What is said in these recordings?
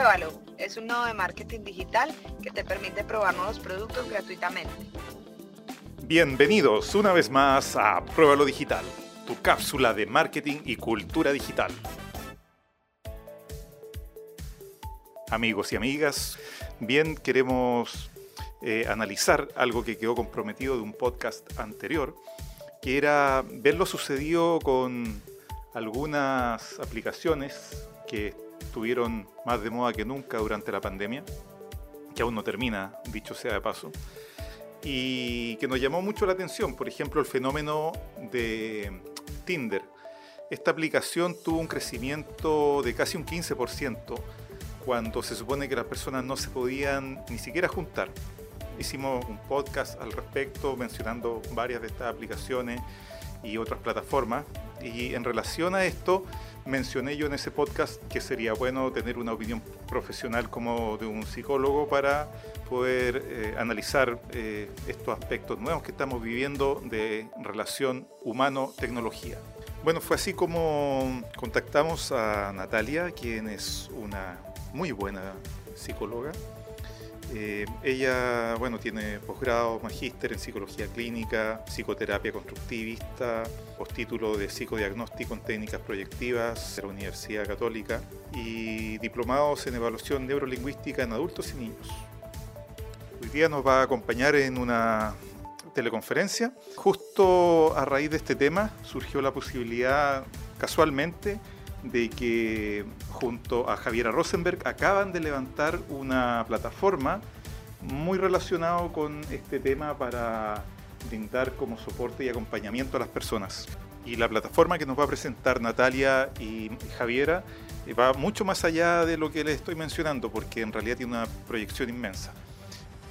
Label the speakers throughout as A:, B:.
A: Pruébalo. Es un nodo de marketing digital que te permite probar nuevos productos gratuitamente.
B: Bienvenidos una vez más a Pruébalo Digital, tu cápsula de marketing y cultura digital. Amigos y amigas, bien queremos eh, analizar algo que quedó comprometido de un podcast anterior, que era ver lo sucedido con algunas aplicaciones que estuvieron más de moda que nunca durante la pandemia, que aún no termina, dicho sea de paso, y que nos llamó mucho la atención, por ejemplo, el fenómeno de Tinder. Esta aplicación tuvo un crecimiento de casi un 15% cuando se supone que las personas no se podían ni siquiera juntar. Hicimos un podcast al respecto mencionando varias de estas aplicaciones y otras plataformas. Y en relación a esto, mencioné yo en ese podcast que sería bueno tener una opinión profesional como de un psicólogo para poder eh, analizar eh, estos aspectos nuevos que estamos viviendo de relación humano-tecnología. Bueno, fue así como contactamos a Natalia, quien es una muy buena psicóloga eh, ella, bueno, tiene posgrado, magíster en psicología clínica, psicoterapia constructivista, postítulo de psicodiagnóstico en técnicas proyectivas de la Universidad Católica y diplomados en evaluación neurolingüística en adultos y niños. Hoy día nos va a acompañar en una teleconferencia. Justo a raíz de este tema surgió la posibilidad, casualmente, de que junto a Javiera Rosenberg acaban de levantar una plataforma muy relacionado con este tema para brindar como soporte y acompañamiento a las personas. Y la plataforma que nos va a presentar Natalia y Javiera eh, va mucho más allá de lo que les estoy mencionando, porque en realidad tiene una proyección inmensa.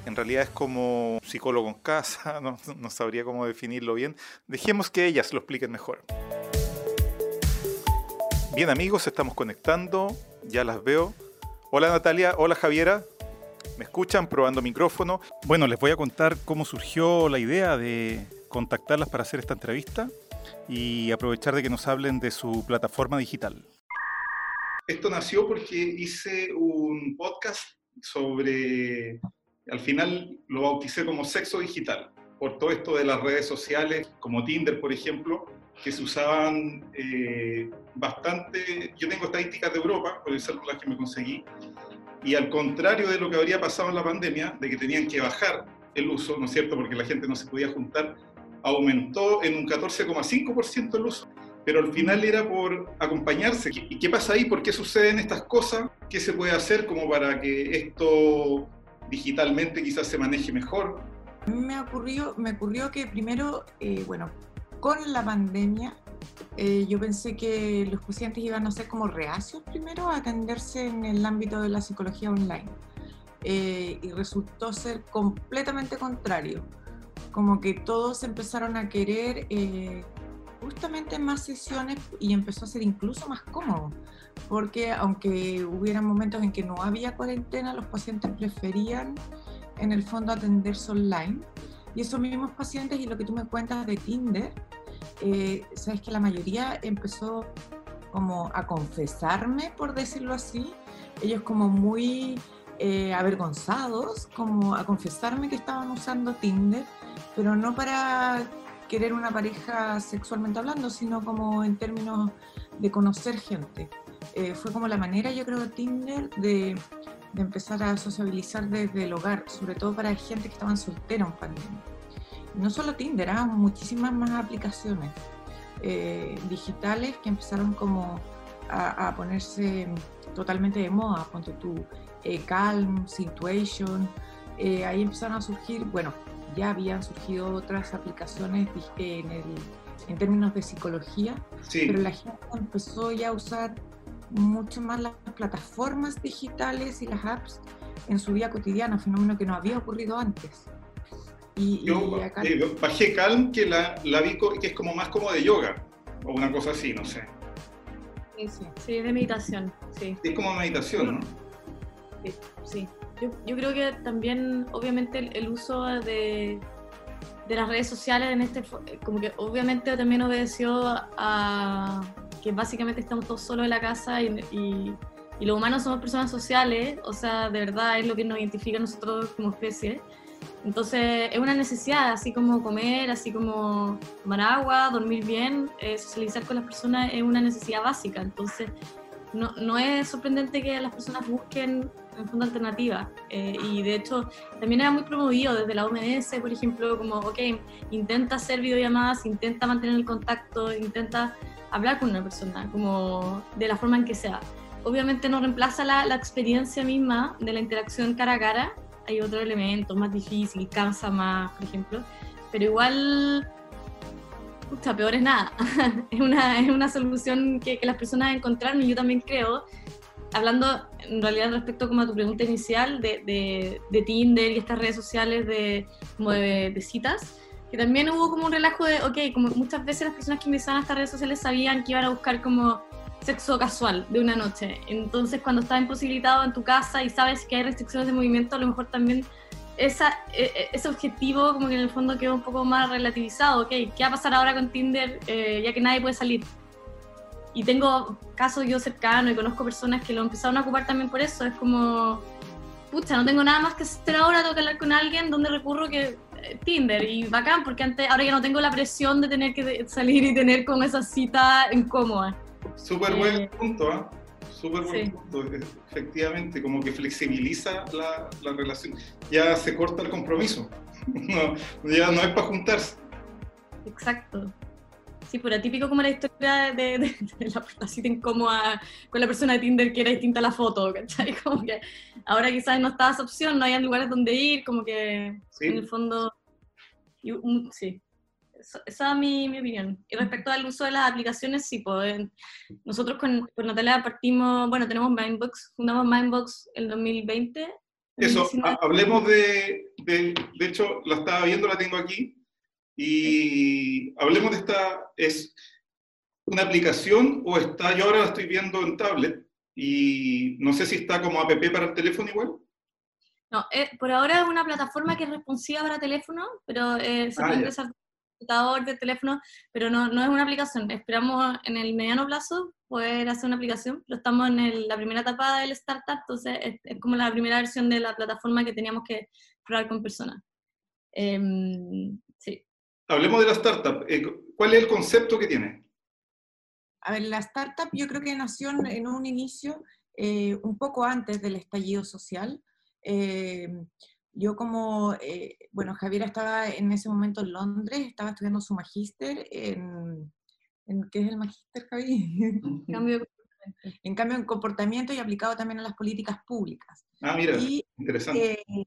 B: En realidad es como psicólogo en casa, no, no sabría cómo definirlo bien. Dejemos que ellas lo expliquen mejor. Bien amigos, estamos conectando, ya las veo. Hola Natalia, hola Javiera, ¿me escuchan? Probando micrófono. Bueno, les voy a contar cómo surgió la idea de contactarlas para hacer esta entrevista y aprovechar de que nos hablen de su plataforma digital. Esto nació porque hice un podcast sobre, al final lo bauticé como sexo digital, por todo esto de las redes sociales, como Tinder, por ejemplo, que se usaban eh, bastante. Yo tengo estadísticas de Europa, por el celular que me conseguí, y al contrario de lo que habría pasado en la pandemia, de que tenían que bajar el uso, ¿no es cierto?, porque la gente no se podía juntar, aumentó en un 14,5% el uso. Pero al final era por acompañarse. ¿Y qué pasa ahí? ¿Por qué suceden estas cosas? ¿Qué se puede hacer como para que esto digitalmente quizás se maneje mejor?
C: Me ocurrió, me ocurrió que primero, eh, bueno, con la pandemia, eh, yo pensé que los pacientes iban a ser como reacios primero a atenderse en el ámbito de la psicología online. Eh, y resultó ser completamente contrario. Como que todos empezaron a querer eh, justamente más sesiones y empezó a ser incluso más cómodo. Porque aunque hubiera momentos en que no había cuarentena, los pacientes preferían en el fondo atenderse online y esos mismos pacientes y lo que tú me cuentas de Tinder, eh, sabes que la mayoría empezó como a confesarme, por decirlo así, ellos como muy eh, avergonzados, como a confesarme que estaban usando Tinder, pero no para querer una pareja sexualmente hablando, sino como en términos de conocer gente. Eh, fue como la manera, yo creo, de Tinder de de empezar a sociabilizar desde el hogar, sobre todo para gente que estaban soltera en pandemia. No solo Tinder, ¿ah? muchísimas más aplicaciones eh, digitales que empezaron como a, ponerse totalmente de moda, ponte tú, eh, Calm, Situation, eh, ahí empezaron a surgir, bueno, ya habían surgido otras aplicaciones en, el, en términos de psicología, pero la gente empezó ya a usar mucho más las plataformas digitales y las apps en su vida cotidiana, fenómeno que no había ocurrido antes.
B: Y, Yo eh, bajé Calm, que la, la, vi que es como más como de yoga, o una cosa así, no sé.
D: Sí, sí, sí de meditación, sí.
B: Es como meditación, ¿no?
D: Sí, Yo, yo, creo que también, obviamente, el, uso de, de, las redes sociales en este, como que obviamente también obedeció a, que básicamente estamos todos solos en la casa y, y los humanos somos personas sociales, o sea, de verdad es lo que nos identifica a nosotros como especie. Entonces es una necesidad, así como comer, así como tomar agua, dormir bien, eh, socializar con las personas es una necesidad básica. Entonces no, no es sorprendente que las personas busquen en fondo alternativas. Eh, y de hecho también era muy promovido desde la OMS, por ejemplo, como, ok, intenta hacer videollamadas, intenta mantener el contacto, intenta hablar con una persona, como de la forma en que sea. Obviamente no reemplaza la, la experiencia misma de la interacción cara a cara, hay otro elemento más difícil, cansa más, por ejemplo, pero igual, pucha, peor es nada. es, una, es una solución que, que, las personas encontraron y yo también creo, hablando en realidad respecto como a tu pregunta inicial de, de, de Tinder y estas redes sociales de, como de, de, citas, que también hubo como un relajo de, ok, como muchas veces las personas que ingresaban a estas redes sociales sabían que iban a buscar como sexo casual de una noche. Entonces, cuando estás imposibilitado en tu casa y sabes que hay restricciones de movimiento, a lo mejor también esa, e, e, ese objetivo como que en el fondo quedó un poco más relativizado. Ok, ¿qué va a pasar ahora con Tinder eh, ya que nadie puede salir? Y tengo casos yo cercanos y conozco personas que lo empezaron a ocupar también por eso. Es como, pucha, no tengo nada más que hacer ahora, tengo que hablar con alguien, donde recurro que eh, Tinder y bacán, porque antes, ahora ya no tengo la presión de tener que salir y tener como esa cita incómoda.
B: Súper buen eh, punto, ¿eh? Súper buen sí. punto, efectivamente, como que flexibiliza la, la, relación. Ya se corta el compromiso, no, ya no es para juntarse.
D: Exacto. Sí, pero típico como la historia de, de, de la, cita incómoda con la persona de Tinder que era distinta a la foto, ¿cachai? Como que ahora quizás no está esa opción, no hay lugares donde ir, como que sí. en el fondo... Y, um, sí, esa es mi, mi, opinión. Y respecto al uso de las aplicaciones, sí, pues, nosotros con, con Natalia partimos, bueno, tenemos Mindbox, fundamos Mindbox el 2020.
B: Eso, 2019. hablemos de, de, de hecho, la estaba viendo, la tengo aquí, y hablemos de esta, ¿es una aplicación o está, yo ahora la estoy viendo en tablet, y no sé si está como app para el teléfono igual?
D: No, eh, por ahora es una plataforma que es responsiva para teléfono, pero eh, se ah, puede empezar computador, de teléfono, pero no, no es una aplicación. Esperamos en el mediano plazo poder hacer una aplicación, pero estamos en el, la primera etapa del startup, entonces es, es, como la primera versión de la plataforma que teníamos que probar con personas. Eh.
B: Hablemos de la startup. Eh, ¿Cuál es el concepto que tiene?
C: A ver, la startup yo creo que nació en un inicio eh, un poco antes del estallido social. Eh, yo como, eh, bueno, Javiera estaba en ese momento en Londres, estaba estudiando su magíster en, en, ¿qué es el magíster, Javi?
D: Cambio
C: en cambio en comportamiento y aplicado también a las políticas públicas.
B: Ah, mira, y, interesante.
C: Eh,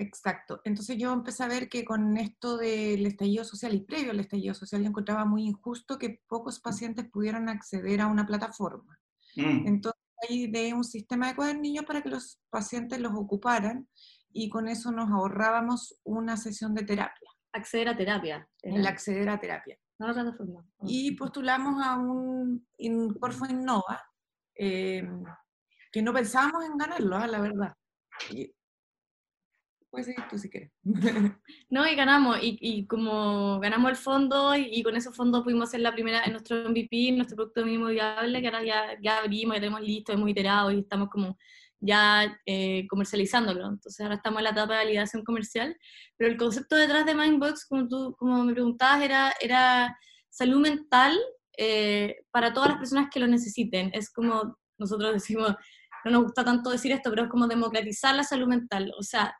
C: exacto. Entonces yo empecé a ver que con esto del estallido social y previo al estallido social yo encontraba muy injusto que pocos pacientes pudieran acceder a una plataforma. Mm. Entonces ahí de un sistema de cuadernillos para que los pacientes los ocuparan y con eso nos ahorrábamos una sesión de terapia.
D: Acceder a terapia.
C: El acceder a terapia.
D: No la plataforma.
C: Y postulamos a un in, Porfo Innova, eh, que no pensábamos en ganarlo, ¿eh? la verdad. Puedes seguir tú si quieres.
D: No, y ganamos, y, y como ganamos el fondo, y, y, con ese fondo pudimos hacer la primera, en nuestro MVP, nuestro producto mínimo viable, que ahora ya, ya abrimos, ya tenemos listo, hemos iterado, y estamos como ya eh, comercializándolo. Entonces ahora estamos en la etapa de validación comercial, pero el concepto detrás de Mindbox, como tú como me preguntabas, era, era salud mental eh, para todas las personas que lo necesiten. Es como nosotros decimos, no nos gusta tanto decir esto, pero es como democratizar la salud mental, o sea,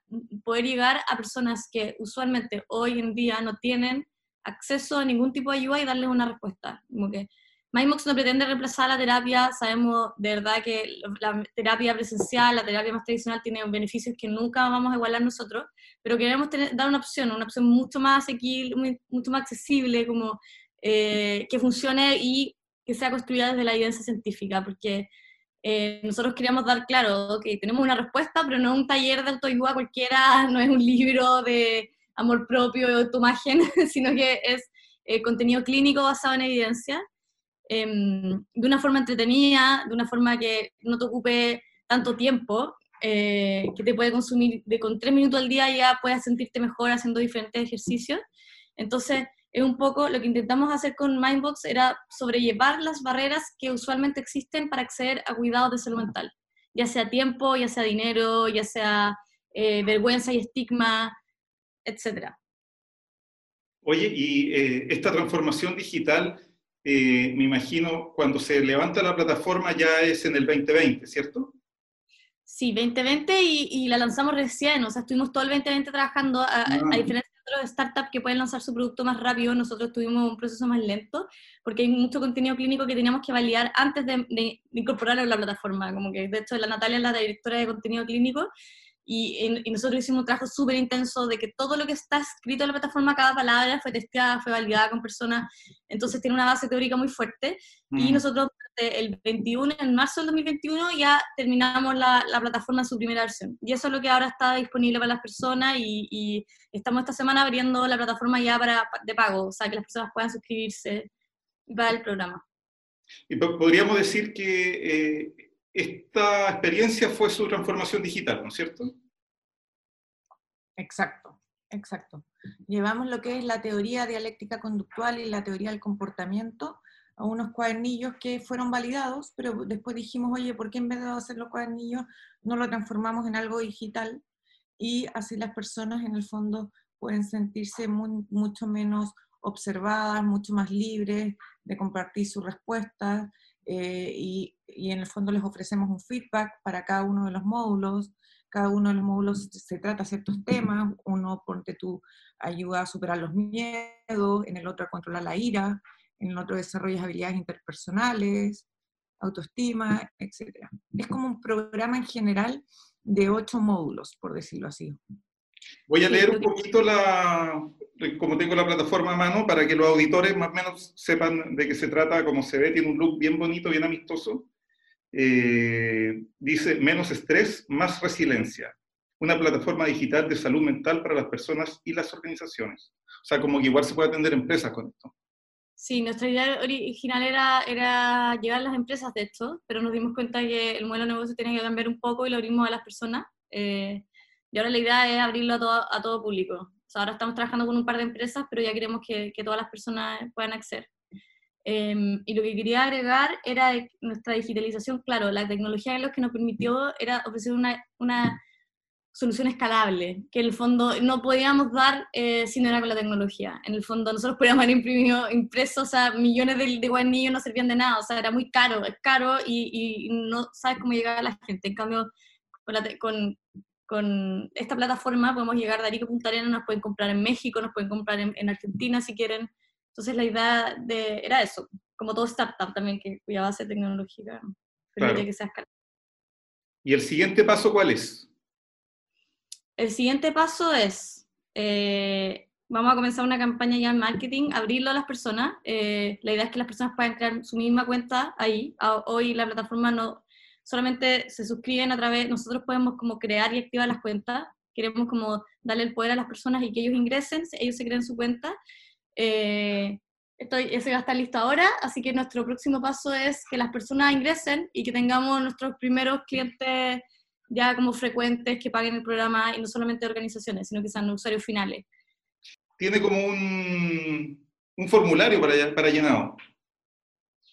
D: poder llegar a personas que usualmente hoy en día no tienen acceso a ningún tipo de ayuda y darles una respuesta. Como que MyMox no pretende reemplazar la terapia, sabemos de verdad que la terapia presencial, la terapia más tradicional tiene beneficios que nunca vamos a igualar nosotros, pero queremos tener, dar una opción, una opción mucho más asequible, mucho más accesible, como eh, que funcione y que sea construida desde la evidencia científica, porque eh, nosotros queríamos dar claro que tenemos una respuesta, pero no un taller de autoayuda cualquiera, no es un libro de amor propio, de autoimagen, sino que es eh, contenido clínico basado en evidencia eh, de una forma entretenida, de una forma que no te ocupe tanto tiempo, eh, que te puede consumir de con tres minutos al día ya puedes sentirte mejor haciendo diferentes ejercicios. Entonces, es un poco lo que intentamos hacer con Mindbox era sobrellevar las barreras que usualmente existen para acceder a cuidados de salud mental, ya sea tiempo, ya sea dinero, ya sea eh, vergüenza y estigma, etc.
B: Oye, y eh, esta transformación digital, eh, me imagino, cuando se levanta la plataforma ya es en el 2020, ¿cierto?
D: Sí, 2020 y, y la lanzamos recién, o sea, estuvimos todo el 2020 trabajando, a, a
B: Ah.
D: diferencia otros startups que pueden lanzar su producto más rápido, nosotros tuvimos un proceso más lento, porque hay mucho contenido clínico que teníamos que validar antes de, de incorporarlo a la plataforma, como que de hecho la Natalia es la directora de contenido clínico, y, y- y nosotros hicimos un trabajo súper intenso de que todo lo que está escrito en la plataforma, cada palabra fue testeada, fue validada con personas, entonces tiene una base teórica muy fuerte, y
B: Mm.
D: nosotros durante el 21, en marzo del 2021 ya terminamos la, la plataforma en su primera versión. Y eso es lo que ahora está disponible para las personas y, y estamos esta semana abriendo la plataforma ya para, de pago, o sea, que las personas puedan suscribirse para el programa.
B: Y po- podríamos decir que eh, esta experiencia fue su transformación digital, ¿no es cierto?
C: Exacto, exacto. Llevamos lo que es la teoría dialéctica conductual y la teoría del comportamiento a unos cuadernillos que fueron validados, pero después dijimos, oye, ¿por qué en vez de hacer los cuadernillos no lo transformamos en algo digital? Y así las personas en el fondo pueden sentirse mu- mucho menos observadas, mucho más libres de compartir sus respuestas eh, y, y en el fondo les ofrecemos un feedback para cada uno de los módulos cada uno de los módulos se trata ciertos temas, uno ponte tú ayuda a superar los miedos, en el otro a controlar la ira, en el otro desarrollas habilidades interpersonales, autoestima, etc. Es como un programa en general de ocho módulos, por decirlo así.
B: Voy a leer un poquito la, como tengo la plataforma a mano, para que los auditores más o menos sepan de qué se trata, cómo se ve, tiene un look bien bonito, bien amistoso. Eh, dice, menos estrés, más resiliencia. Una plataforma digital de salud mental para las personas y las organizaciones. O sea, como que igual se puede atender empresas con esto.
D: Sí, nuestra idea original era, era llegar a las empresas de esto, pero nos dimos cuenta que el modelo de negocio tenía que cambiar un poco y lo abrimos a las personas. eh, y ahora la idea es abrirlo a todo, a todo público. O sea, ahora estamos trabajando con un par de empresas, pero ya queremos que, que todas las personas puedan acceder. Em, y lo que quería agregar era nuestra digitalización, claro, la tecnología lo que nos permitió era ofrecer una, una solución escalable, que en el fondo no podíamos dar eh, si no era con la tecnología. En el fondo nosotros podíamos haber imprimido, impreso, o sea, millones de, de no servían de nada, o sea, era muy caro, es caro y, y no sabes cómo llegar a la gente. En cambio, con, la con, con esta plataforma podemos llegar de Arica Punta Arenas, nos pueden comprar en México, nos pueden comprar en, en Argentina si quieren. Entonces la idea de, era eso, como todo startup también, que cuya base tecnológica permite
B: Claro.
D: que sea escalable.
B: ¿Y el siguiente paso cuál es?
D: El siguiente paso es, eh, vamos a comenzar una campaña ya en marketing, abrirlo a las personas. eh, la idea es que las personas puedan crear su misma cuenta ahí. Hoy la plataforma no solamente se suscriben a través, nosotros podemos como crear y activar las cuentas. Queremos como darle el poder a las personas y que ellos ingresen, ellos se creen su cuenta. Eh, estoy, ese va a estar listo ahora, así que nuestro próximo paso es que las personas ingresen y que tengamos nuestros primeros clientes ya como frecuentes que paguen el programa y no solamente organizaciones, sino que sean usuarios finales.
B: Tiene como un, un formulario para, para llenado.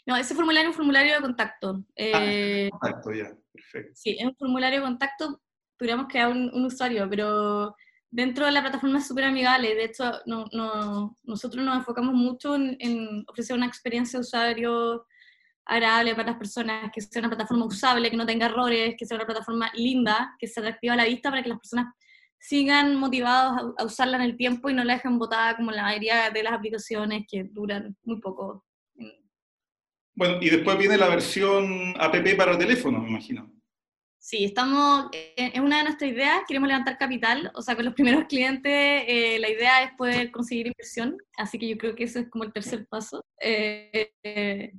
D: No, ese formulario es un formulario de contacto. Eh,
B: Exacto, ya, perfecto.
D: Sí, es un formulario de contacto, podríamos crear un, un usuario, pero dentro de la plataforma es súper amigable. De hecho, no, no- nosotros nos enfocamos mucho en, ofrecer una experiencia de usuario agradable para las personas, que sea una plataforma usable, que no tenga errores, que sea una plataforma linda, que sea atractiva a la vista para que las personas sigan motivados a, a usarla en el tiempo y no la dejen botada como la mayoría de las aplicaciones que duran muy poco.
B: Bueno, y después viene la versión app para teléfono, me imagino.
D: Sí, estamos, eh, es una de nuestras ideas, queremos levantar capital, o sea, con los primeros clientes eh, la idea es poder conseguir inversión, así que yo creo que ese es como el tercer paso, eh, eh,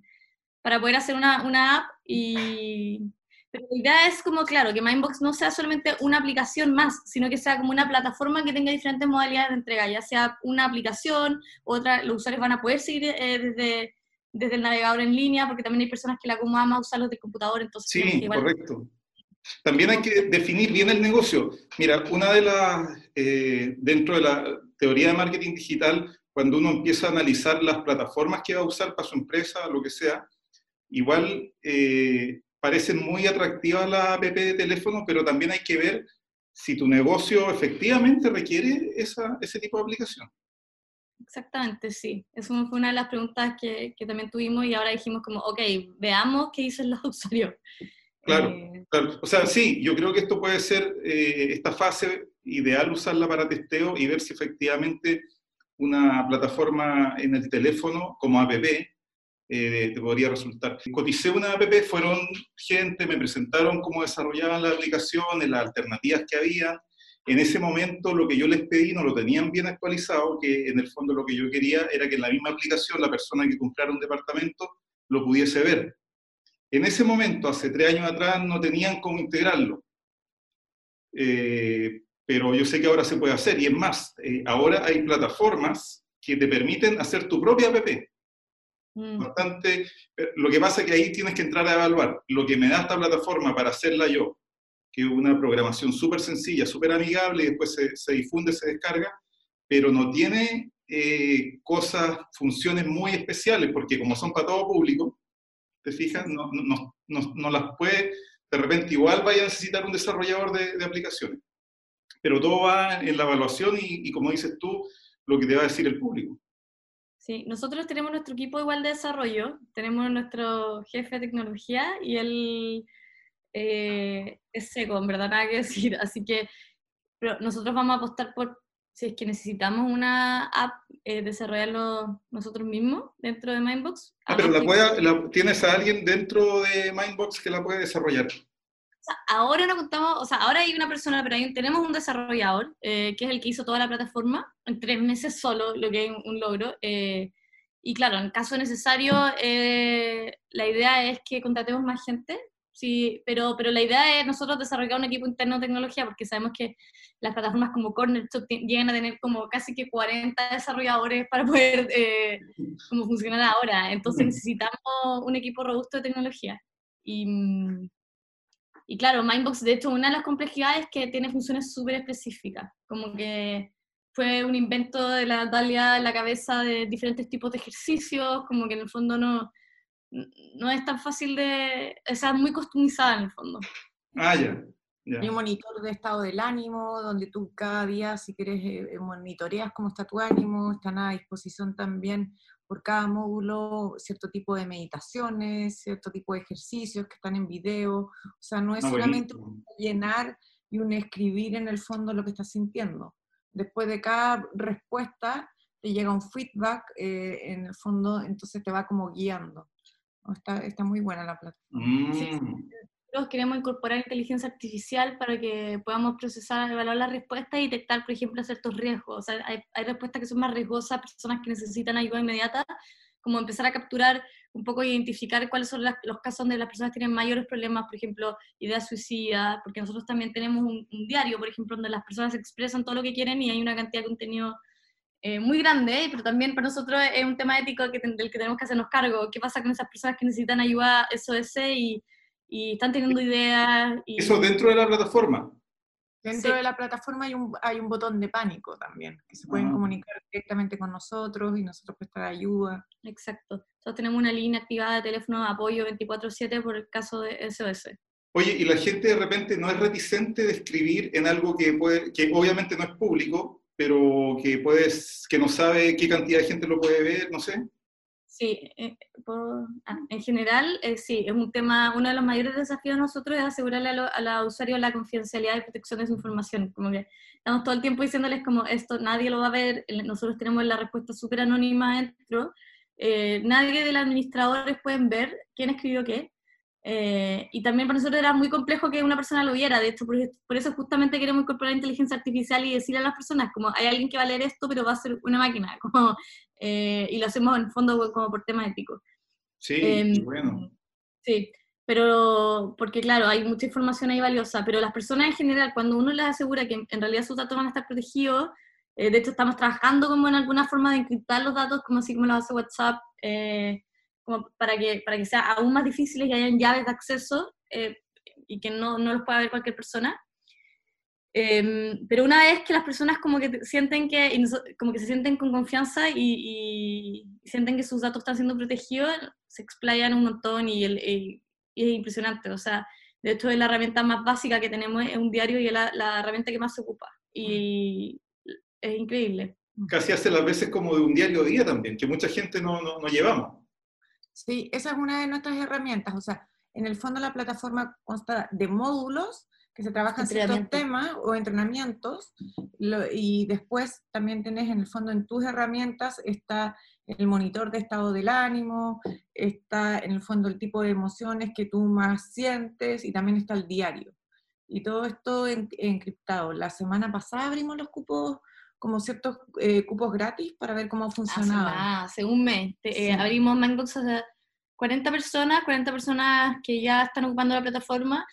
D: para poder hacer una, una app y... Pero la idea es como, claro, que Mindbox no sea solamente una aplicación más, sino que sea como una plataforma que tenga diferentes modalidades de entrega, ya sea una aplicación, otra, los usuarios van a poder seguir eh, desde, desde el navegador en línea, porque también hay personas que la acomodan más usarlos del computador, entonces...
B: Sí,
D: igual-
B: correcto. También hay que definir bien el negocio. Mira, una de las, eh, dentro de la teoría de marketing digital, cuando uno empieza a analizar las plataformas que va a usar para su empresa, lo que sea, igual eh, parecen muy atractivas las app de teléfono, pero también hay que ver si tu negocio efectivamente requiere esa, ese tipo de aplicación.
D: Exactamente, sí. Eso fue una de las preguntas que, que, también tuvimos y ahora dijimos como, ok, veamos qué dicen los usuarios.
B: Claro, eh, claro. O sea, sí, yo creo que esto puede ser, eh, esta fase ideal usarla para testeo y ver si efectivamente una plataforma en el teléfono como app eh, te podría resultar. Coticé una app, fueron gente, me presentaron cómo desarrollaban las aplicaciones, las alternativas que había. En ese momento lo que yo les pedí no lo tenían bien actualizado, que en el fondo lo que yo quería era que en la misma aplicación la persona que comprara un departamento lo pudiese ver. En ese momento, hace tres años atrás, no tenían cómo integrarlo. Eh, pero yo sé que ahora se puede hacer. Y es más, eh, ahora hay plataformas que te permiten hacer tu propia app. Mm. Bastante, lo que pasa es que ahí tienes que entrar a evaluar lo que me da esta plataforma para hacerla yo, que es una programación súper sencilla, súper amigable, y después se, difunde, se descarga, pero no tiene eh, cosas, funciones muy especiales, porque como son para todo público, fijas, no, no, no, no las puede, de repente igual vaya a necesitar un desarrollador de, aplicaciones. Pero todo va en la evaluación y, como dices tú, lo que te va a decir el público.
D: Sí, nosotros tenemos nuestro equipo igual de desarrollo, tenemos nuestro jefe de tecnología y él eh, es seco, verdad, nada que decir. Así que nosotros vamos a apostar por, si es que necesitamos una app, eh, desarrollarlo nosotros mismos dentro de Mindbox.
B: Ah, pero la puede, tienes a alguien dentro de Mindbox que la puede desarrollar
D: ahora no contamos, o sea, ahora hay una persona, pero tenemos un desarrollador, eh, que es el que hizo toda la plataforma, en tres meses solo, lo que es un logro. Eh, y claro, en caso necesario, eh, la idea es que contratemos más gente, sí, pero, pero la idea es nosotros desarrollar un equipo interno de tecnología, porque sabemos que las plataformas como Corner llegan a tener como casi que 40 desarrolladores para poder como funcionar ahora. Entonces necesitamos un equipo robusto de tecnología. Y, mm, y claro, Mindbox, de hecho, una de las complejidades es que tiene funciones súper específicas, como que fue un invento de la Natalia en la cabeza de diferentes tipos de ejercicios, como que en el fondo no, no es tan fácil de, o sea, muy customizada en el fondo.
B: Ah, ya.
C: Hay un monitor de estado del ánimo, donde tú cada día, si quieres, eh, eh, monitoreas cómo está tu ánimo, están a disposición también por cada módulo cierto tipo de meditaciones, cierto tipo de ejercicios que están en video. O sea, no es ah, solamente un llenar y un escribir en el fondo lo que estás sintiendo. Después de cada respuesta te llega un feedback eh, en el fondo, entonces te va como guiando. Está, está muy buena la plataforma.
B: Mm
D: queremos incorporar inteligencia artificial para que podamos procesar, evaluar las respuestas y detectar, por ejemplo, ciertos riesgos. O sea, hay, hay respuestas que son más riesgosas, personas que necesitan ayuda inmediata, como empezar a capturar un poco, identificar cuáles son los casos donde las personas tienen mayores problemas, por ejemplo, ideas suicidas, porque nosotros también tenemos un, diario, por ejemplo, donde las personas expresan todo lo que quieren y hay una cantidad de contenido eh, muy grande, pero también para nosotros es un tema ético que, del que tenemos que hacernos cargo. ¿Qué pasa con esas personas que necesitan ayuda SOS y y están teniendo ideas. Y...
B: ¿Eso dentro de la plataforma?
C: Dentro de la plataforma hay un, hay un botón de pánico también, que se pueden ah. comunicar directamente con nosotros y nosotros prestar ayuda.
D: Exacto. Nosotros tenemos una línea activada de teléfono de apoyo 24/7 por el caso de SOS.
B: Oye, y la gente de repente no es reticente de escribir en algo que, puede, que obviamente no es público, pero que, puedes, que no sabe qué cantidad de gente lo puede ver, no sé.
D: Sí, eh, ah, en general, eh, sí, es un tema, uno de los mayores desafíos de nosotros es asegurarle a, los usuarios la confidencialidad y protección de su información. Como que estamos todo el tiempo diciéndoles como esto nadie lo va a ver, nosotros tenemos la respuesta súper anónima dentro, eh, nadie de los administradores pueden ver quién escribió qué, eh, y también para nosotros era muy complejo que una persona lo viera, de hecho, por, eso justamente queremos incorporar inteligencia artificial y decirle a las personas, como hay alguien que va a leer esto, pero va a ser una máquina, como, eh, y lo hacemos en fondo como por tema ético.
B: Sí, em, bueno.
D: Sí, pero porque claro, hay mucha información ahí valiosa, pero las personas en general, cuando uno les asegura que en realidad sus datos van a estar protegidos, eh, de hecho estamos trabajando como en alguna forma de encriptar los datos, como así como lo hace WhatsApp, como para que, para que sea aún más difícil y hayan llaves de acceso eh, y que no, no los pueda ver cualquier persona. Em, pero una vez que las personas como que sienten que, como que se sienten con confianza y, sienten que sus datos están siendo protegidos, se explayan un montón y, es impresionante. O sea, de hecho es la herramienta más básica que tenemos, es un diario y es la, herramienta que más se ocupa. Y es increíble.
B: Casi hace las veces como de un diario día también, que mucha gente no, no, no llevamos.
C: Sí, esa es una de nuestras herramientas. O sea, en el fondo la plataforma consta de módulos que se trabajan ciertos temas o entrenamientos, y después también tenés en el fondo en tus herramientas está el monitor de estado del ánimo, está en el fondo el tipo de emociones que tú más sientes y también está el diario. Y todo esto encriptado. La semana pasada abrimos los cupos como ciertos eh, cupos gratis para ver cómo funcionaba.
D: Hace, un mes. Eh, abrimos Mindbox a 40 personas, 40 personas que ya están ocupando la plataforma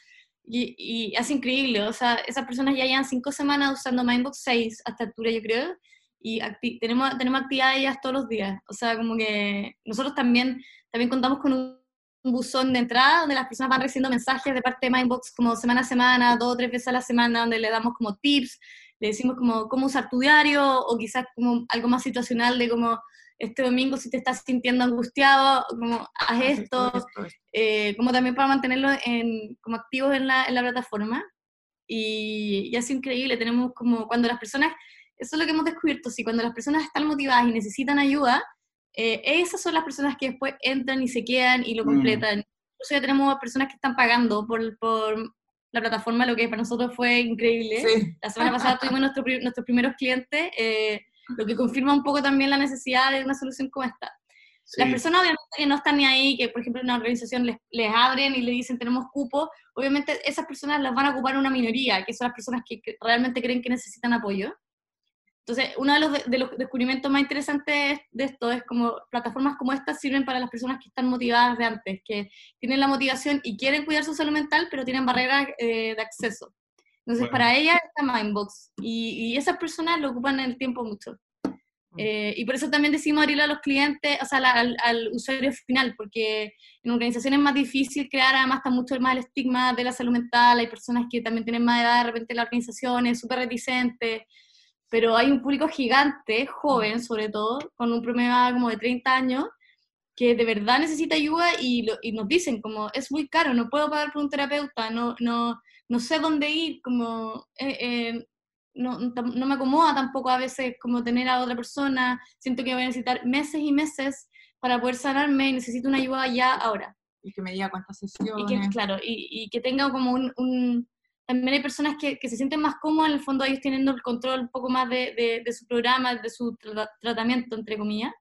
D: y, y, es increíble, o sea, esas personas ya llevan cinco semanas usando Mindbox 6 hasta altura, yo creo, y tenemos, tenemos actividades ellas todos los días. O sea, como que nosotros también, también contamos con un, buzón de entrada donde las personas van recibiendo mensajes de parte de Mindbox como semana a semana, dos o tres veces a la semana, donde le damos como tips, le decimos como cómo usar tu diario o quizás como algo más situacional de cómo este domingo si te estás sintiendo angustiado, como haz esto, eh, como también para mantenerlo en, como activos en la, en la plataforma. Y, y, es increíble, tenemos como cuando las personas, eso es lo que hemos descubierto, si cuando las personas están motivadas y necesitan ayuda, eh, esas son las personas que después entran y se quedan y lo mm. completan. Incluso ya tenemos personas que están pagando por, por la plataforma, lo que para nosotros fue increíble. La semana pasada tuvimos nuestro, nuestros primeros clientes. Eh, lo que confirma un poco también la necesidad de una solución como esta. Las personas obviamente que no están ni ahí, que por ejemplo una organización les, les abren y le dicen tenemos cupo, obviamente esas personas las van a ocupar una minoría, que son las personas que, realmente creen que necesitan apoyo. Entonces, uno de los, de los, descubrimientos más interesantes de esto es como plataformas como estas sirven para las personas que están motivadas de antes, que tienen la motivación y quieren cuidar su salud mental, pero tienen barreras eh, de acceso. Entonces, para ella está Mindbox y, y, esas personas lo ocupan el tiempo mucho. Mm. Eh, y por eso también decimos abrirlo a los clientes, o sea, al, al, usuario final, porque en organizaciones es más difícil crear, además está mucho más el estigma de la salud mental, hay personas que también tienen más edad, de repente la organización es súper reticente, pero hay un público gigante, joven sobre todo, con un promedio como de 30 años, que de verdad necesita ayuda y, lo, y nos dicen como, es muy caro, no puedo pagar por un terapeuta, no, no, no sé dónde ir, como eh, eh, no, no, me acomoda tampoco a veces como tener a otra persona, siento que voy a necesitar meses y meses para poder sanarme y necesito una ayuda ya ahora.
C: Y que me diga cuántas sesiones.
D: Y que, claro, y, y que tenga como un, un... También hay personas que, que, se sienten más cómodas, en el fondo ellos teniendo el control un poco más de, de, de su programa, de su tratamiento, entre comillas.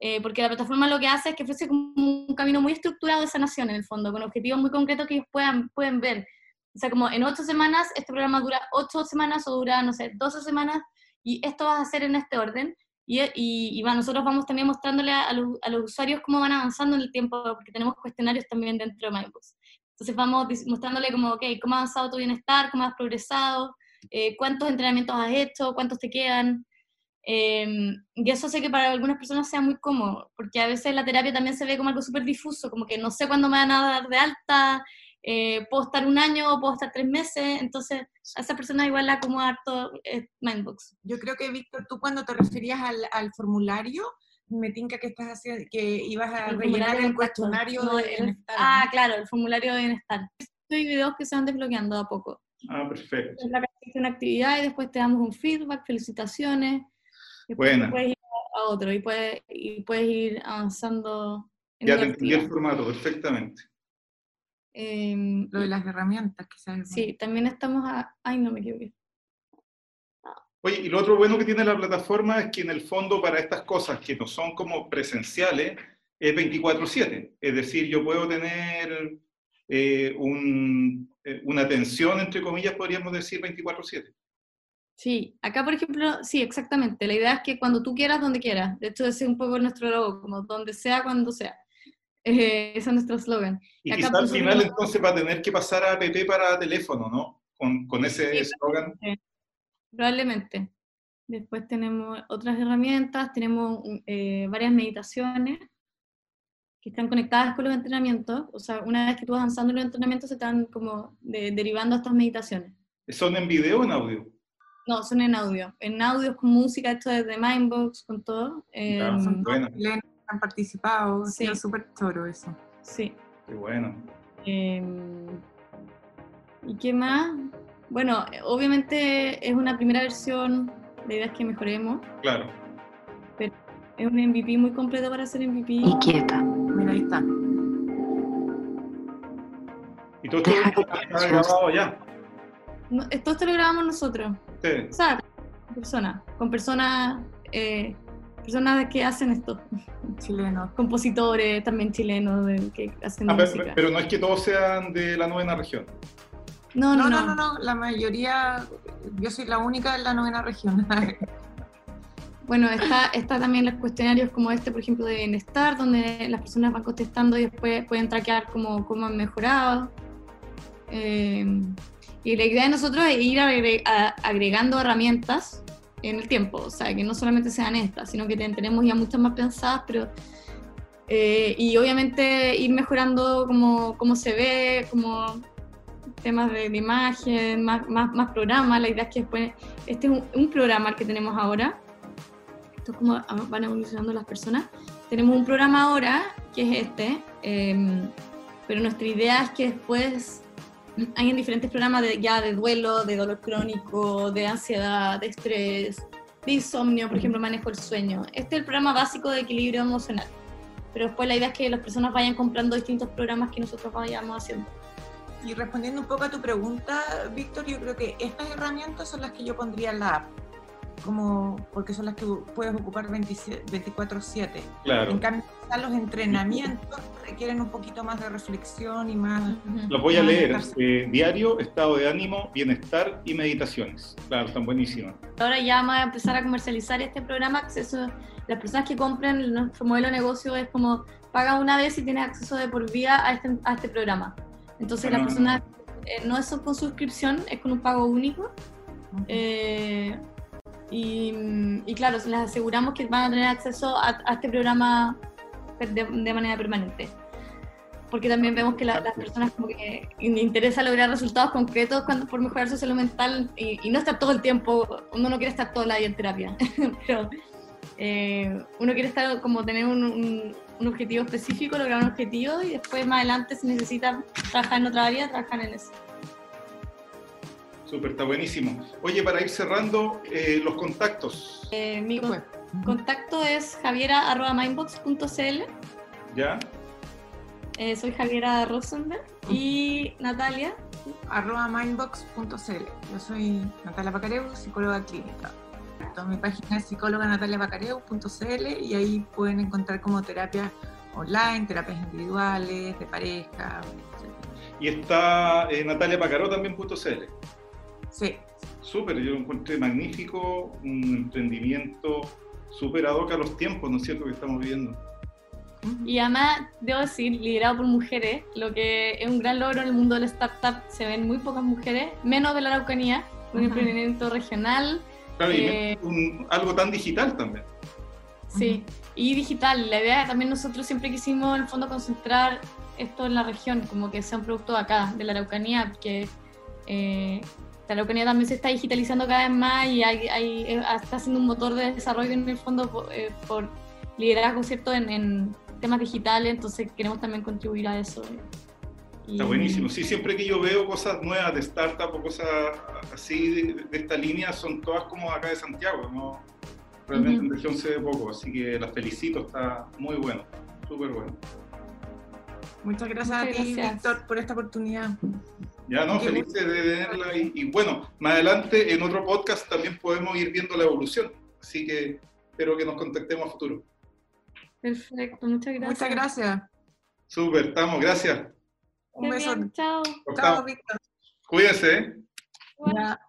D: Eh, porque la plataforma lo que hace es que ofrece como un camino muy estructurado de sanación, en el fondo, con objetivos muy concretos que ellos puedan, pueden ver o sea, como en ocho semanas, este programa dura ocho semanas o dura, no sé, doce semanas y esto vas a hacer en este orden. Y, y, y nosotros vamos también mostrándole a, los, a, los, usuarios cómo van avanzando en el tiempo, porque tenemos cuestionarios también dentro de MyBooks. Entonces vamos mostrándole como, ok, cómo ha avanzado tu bienestar, cómo has progresado, eh, cuántos entrenamientos has hecho, cuántos te quedan. Eh, y eso hace que para algunas personas sea muy cómodo, porque a veces la terapia también se ve como algo súper difuso, como que no sé cuándo me van a dar de alta, eh, puedo estar un año, puedo estar tres meses, entonces a esa persona igual la acomoda harto eh, Mindbox.
C: Yo creo que, Víctor, tú cuando te referías al, al formulario, me tinca que estás haciendo, que ibas a rellenar el cuestionario de bienestar.
D: Ah, claro, el formulario de bienestar. Hay videos que se van desbloqueando a poco.
B: Ah, perfecto. Es
D: la una actividad y después te damos un feedback, felicitaciones.
B: Bueno.
D: Puedes ir a otro y puedes, y puedes ir avanzando.
B: En ya te entendí el formato, perfectamente.
C: Em, lo de las herramientas, quizás.
D: Sí, también estamos a... Ay, no me equivoqué.
B: Oye, y lo otro bueno que tiene la plataforma es que en el fondo para estas cosas que no son como presenciales, es 24/7. Es decir, yo puedo tener eh, un, eh, una atención, entre comillas, podríamos decir 24/7.
D: Sí, acá por ejemplo, sí, exactamente. La idea es que cuando tú quieras, donde quieras. De hecho, ese es un poco nuestro logo, como donde sea, cuando sea. Eh, ese es nuestro slogan.
B: Y, quizá al final entonces va a tener que pasar a app para teléfono, ¿no? Con, con ese eslogan.
D: Probablemente. Después tenemos otras herramientas, tenemos eh, varias meditaciones que están conectadas con los entrenamientos. O sea, una vez que tú vas avanzando en los entrenamientos, se están como derivando a estas meditaciones.
B: ¿Son en video o en audio?
D: No, son en audio. En audio con música, esto es de Mindbox, con todo. Eh,
B: Ya,
C: Son que han participado,
D: Sí.
C: ha sido súper choro eso.
D: sí.
B: Qué bueno.
D: Eh, ¿Y qué más? Bueno, obviamente es una primera versión, la idea es que mejoremos.
B: Claro.
D: Es un MVP muy completo para ser MVP.
E: y quieta.
C: Mira, ahí está.
B: ¿Y todo esto está grabado ya?
D: No, esto, esto lo grabamos nosotros.
B: Sí.
D: O sea, con personas, con personas, eh, personas que hacen esto,
C: Chileno.
D: compositores también chilenos de- que hacen
B: Ah, pero,
D: música.
B: pero no es que todos sean de la novena región.
D: No,
C: No, no, no, no, la mayoría, yo soy la única en la novena región.
D: Bueno, está, está también los cuestionarios como este, por ejemplo, de Bienestar, donde las personas van contestando y después pueden traquear cómo, cómo han mejorado. Eh, y la idea de nosotros es ir agregando herramientas en el tiempo, o sea, que no solamente sean estas, sino que ten- tenemos ya muchas más pensadas, pero... eh, y obviamente ir mejorando cómo, cómo se ve, como temas de, de imagen, más, más, más programas. La idea es que después, este es un, un programa el que tenemos ahora, esto es como a- van evolucionando las personas. Tenemos un programa ahora, que es este, em, pero nuestra idea es que después hayan diferentes programas de, ya de duelo, de dolor crónico, de ansiedad, de estrés, de insomnio, por ejemplo, manejo el sueño. Este es el programa básico de equilibrio emocional. Pero después la idea es que las personas vayan comprando distintos programas que nosotros vayamos haciendo.
C: Y respondiendo un poco a tu pregunta, Víctor, yo creo que estas herramientas son las que yo pondría en la app, como porque son las que puedes ocupar 27 24/7. En
B: Claro.
C: cambio, quizás los entrenamientos requieren un poquito más de reflexión y más...
B: Los voy a leer. Eh, diario, estado de ánimo, bienestar y meditaciones. Claro, están buenísimas.
D: Ahora ya vamos a empezar a comercializar este programa. Acceso, las personas que compren nuestro modelo de negocio es como paga una vez y tienes acceso de por vida a este, a este programa. Entonces
B: Ah.
D: las personas eh, no es con suscripción, es con un pago único. Eh, y, y claro, les aseguramos que van a tener acceso a, a este programa de, de manera permanente. Porque también vemos que la- las personas como que interesa lograr resultados concretos cuando, por mejorar su salud mental y, y no estar todo el tiempo, uno no quiere estar todo el día en terapia, pero eh, uno quiere estar como tener un, un- un objetivo específico, lograr un objetivo y después más adelante si necesita trabajar en otra área, trabajar en eso.
B: Súper, está buenísimo. Oye, para ir cerrando, eh, los contactos.
D: Eh, mi con- contacto es javiera.mindbox.cl
B: ¿Ya?
D: Eh, soy Javiera Rosenberg y Natalia.
C: arroba mindbox.cl. Yo soy Natalia Pacareu, psicóloga clínica. Entonces, mi página es psicóloganataliapacareu.cl y ahí pueden encontrar como terapias online, terapias individuales, de pareja, etc.
B: Y está eh, Natalia Pacaró también.cl.
C: Sí,
B: Súper, yo lo encontré magnífico, un emprendimiento súper ad hoc a los tiempos, ¿no es cierto?, que estamos viviendo.
D: Y además, debo decir, liderado por mujeres, lo que es un gran logro en el mundo del startup. Se ven muy pocas mujeres, menos de la Araucanía, un
C: Ajá.
D: emprendimiento regional,
B: Claro, y
D: Eh,
B: un- algo tan digital también.
D: sí, y digital. La idea también nosotros siempre quisimos, en el fondo, concentrar esto en la región, como que sea un producto de acá, de la Araucanía, porque eh, la Araucanía también se está digitalizando cada vez más y hay, hay- eh, está siendo un motor de desarrollo en el fondo por, eh, por liderazgo, ¿cierto?, en, en temas digitales, entonces queremos también contribuir a eso.
B: Está buenísimo. Sí, siempre que yo veo cosas nuevas de startup o cosas así de, de esta línea, son todas como acá de Santiago, ¿no? Realmente
D: Ujú.
B: en región se ve poco, así que las felicito, está muy bueno, súper bueno.
C: muchas gracias
D: Muchas
C: a ti,
D: gracias.
C: Víctor, por esta oportunidad.
B: Ya, no, feliz de tenerla. Y, y bueno, más adelante en otro podcast también podemos ir viendo la evolución, así que espero que nos contactemos a futuro.
D: Perfecto, muchas gracias.
C: Muchas gracias.
B: Súper, estamos, gracias.
C: Un
D: Qué
C: beso.
D: bien, chao.
C: Chao, Víctor.
B: Cuídense, ¿eh?
C: Ya.